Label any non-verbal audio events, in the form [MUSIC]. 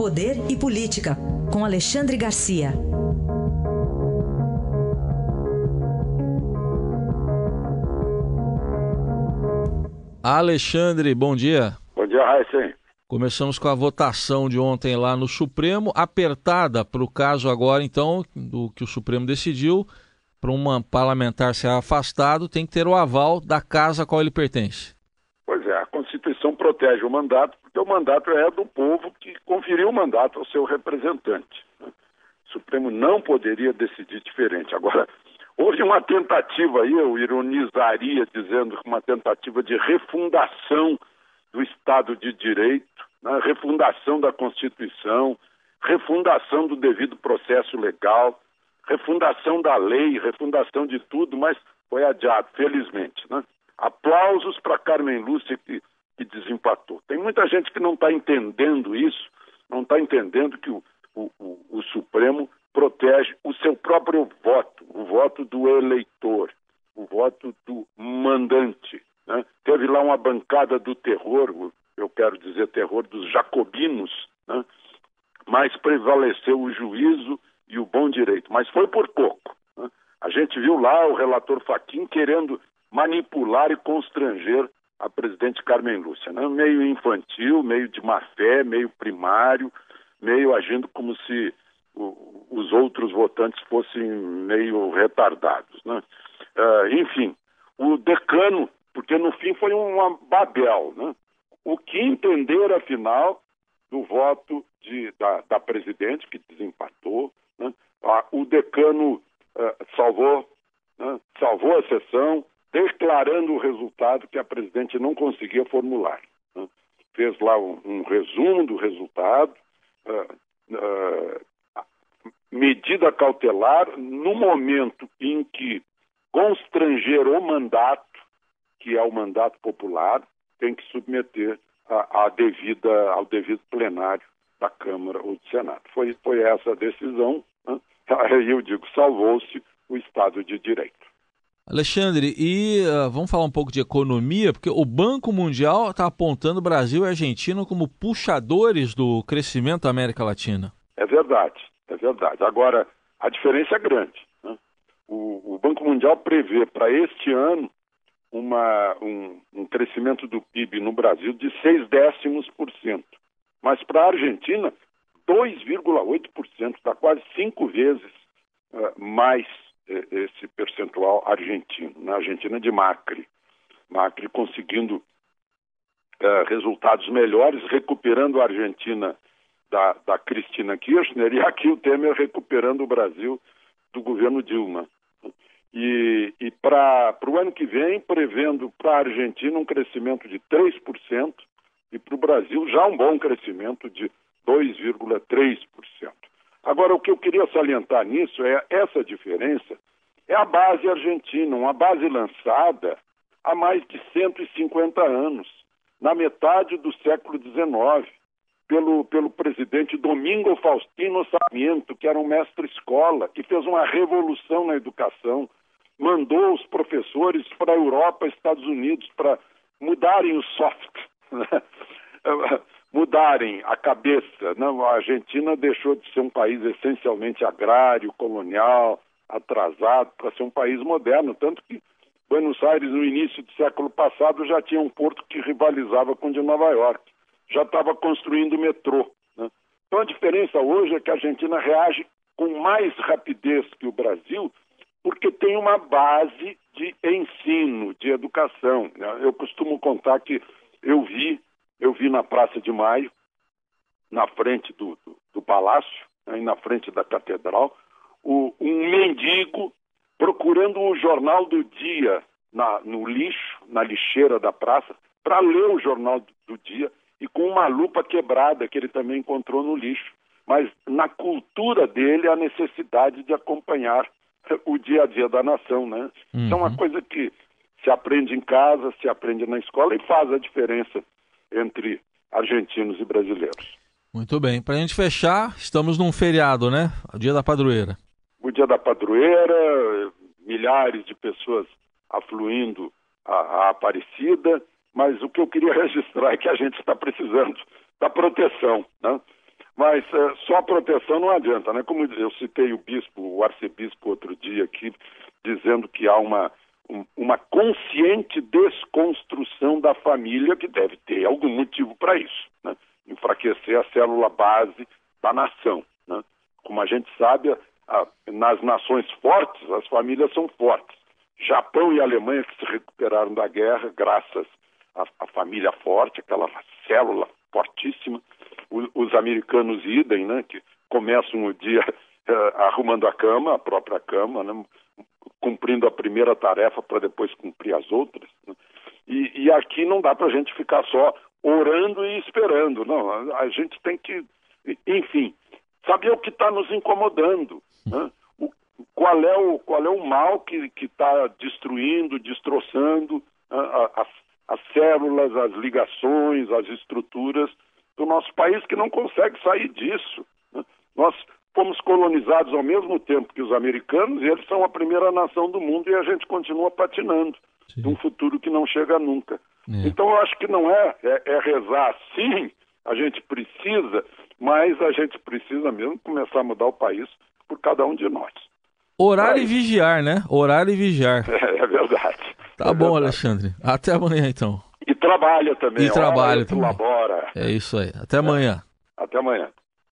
Poder e Política, com Alexandre Garcia. Alexandre, bom dia. Bom dia, Raíssa. Começamos com a votação de ontem lá no Supremo, apertada para o caso agora, então, do que o Supremo decidiu, para um parlamentar ser afastado, tem que ter o aval da casa a qual ele pertence. Constituição protege o mandato, porque o mandato é do povo que conferiu o mandato ao seu representante. Né? O Supremo não poderia decidir diferente. Agora, houve uma tentativa aí, eu ironizaria dizendo uma tentativa de refundação do Estado de Direito, né? refundação da Constituição, refundação do devido processo legal, refundação da lei, refundação de tudo, mas foi adiado, felizmente. Né? Aplausos para Carmen Lúcia que, que desempatou. Tem muita gente que não está entendendo isso, não está entendendo que o, o, o, o Supremo protege o seu próprio voto, o voto do eleitor, o voto do mandante. Né? Teve lá uma bancada do terror, eu quero dizer terror dos jacobinos, né? mas prevaleceu o juízo e o bom direito, mas foi por pouco. Né? A gente viu lá o relator Faquim querendo manipular e constranger a presidente Carmen Lúcia, né? meio infantil, meio de má fé, meio primário, meio agindo como se o, os outros votantes fossem meio retardados. Né? Uh, enfim, o decano, porque no fim foi uma Babel, né? o que entender afinal do voto de, da, da presidente, que desempatou, né? ah, o decano uh, salvou, né? salvou a sessão, declarando o resultado que a presidente não conseguia formular. Né? Fez lá um, um, resumo do resultado, uh, uh, medida cautelar, no momento em que constranger o mandato, que é o mandato popular, tem que submeter a, a devida, ao devido plenário da Câmara ou do Senado. Foi, foi essa a decisão, né? [LAUGHS] eu digo, salvou-se o Estado de Direito. Alexandre, e uh, vamos falar um pouco de economia, porque o Banco Mundial está apontando Brasil e Argentina como puxadores do crescimento da América Latina. É verdade, é verdade. Agora, a diferença é grande. Né? O, o, Banco Mundial prevê para este ano uma, um, um, crescimento do PIB no Brasil de 6 décimos por cento. Mas para a Argentina, 2,8%, está quase cinco vezes uh, mais esse percentual argentino, na Argentina de Macri. Macri conseguindo uh, resultados melhores, recuperando a Argentina da, da Cristina Kirchner [LAUGHS] e aqui o Temer recuperando o Brasil do governo Dilma. E, e para o ano que vem, prevendo para a Argentina um crescimento de 3% e para o Brasil já um bom crescimento de 2,3%. Agora, o que eu queria salientar nisso é essa diferença é a base argentina, uma base lançada há mais de 150 anos, na metade do século XIX, pelo, pelo presidente Domingo Faustino Sarmiento, que era um mestre-escola, que fez uma revolução na educação, mandou os professores para a Europa, Estados Unidos, para mudarem o soft, né? Mudarem a cabeça. Não, a Argentina deixou de ser um país essencialmente agrário, colonial, atrasado para ser um país moderno, tanto que Buenos Aires, no início do século passado, já tinha um porto que rivalizava com o de Nova York, já estava construindo metrô. Né? Então a diferença hoje é que a Argentina reage com mais rapidez que o Brasil, porque tem uma base de ensino, de educação. Né? Eu costumo contar que eu vi, eu vi na Praça de Maio, na frente do, do, do palácio, né, na frente da catedral, o, um mendigo procurando o jornal do dia na, no lixo, na lixeira da praça, para ler o jornal do dia e com uma lupa quebrada que ele também encontrou no lixo. Mas na cultura dele a necessidade de acompanhar o dia a dia da nação, né? Uhum. Então é uma coisa que se aprende em casa, se aprende na escola e faz a diferença entre argentinos e brasileiros. Muito bem. Para a gente fechar, estamos num feriado, né? O dia da padroeira o dia da padroeira, milhares de pessoas afluindo a, a Aparecida, mas o que eu queria [LAUGHS] registrar é que a gente está precisando da proteção, né? Mas é, só proteção não adianta, né? Como eu citei o bispo, o arcebispo outro dia aqui, dizendo que há uma, um, uma consciente desconstrução da família que deve ter algum motivo para isso, né? enfraquecer a célula base da nação. Né? Como a gente sabe, a, nas nações fortes, as famílias são fortes. Japão e Alemanha que se recuperaram da guerra graças à, à família forte, aquela célula fortíssima. O, os americanos idem, né, que começam o dia uh, [LAUGHS] arrumando a cama, a própria cama, né, cumprindo a primeira tarefa para depois cumprir as outras. Né? E, e, aqui não dá para a gente ficar só orando e esperando, não. A, a gente tem que, enfim, saber o que está nos incomodando. Né? O, qual, é o, qual é o mal que está destruindo, destroçando as, as células, as ligações, as estruturas do nosso país que não consegue sair disso. Né? Nós fomos colonizados ao mesmo tempo que os americanos e eles são a primeira nação do mundo e a gente continua patinando Sim. num futuro que não chega nunca. É. Então eu acho que não é, é, é rezar sim, a gente precisa, mas a gente precisa mesmo começar a mudar o país por cada um de nós. Orar e vigiar, né? Orar e vigiar. É, é verdade. Tá é bom, verdade. Alexandre. Até amanhã, então. E trabalha também. E trabalha também. É isso aí. Até amanhã. Até amanhã.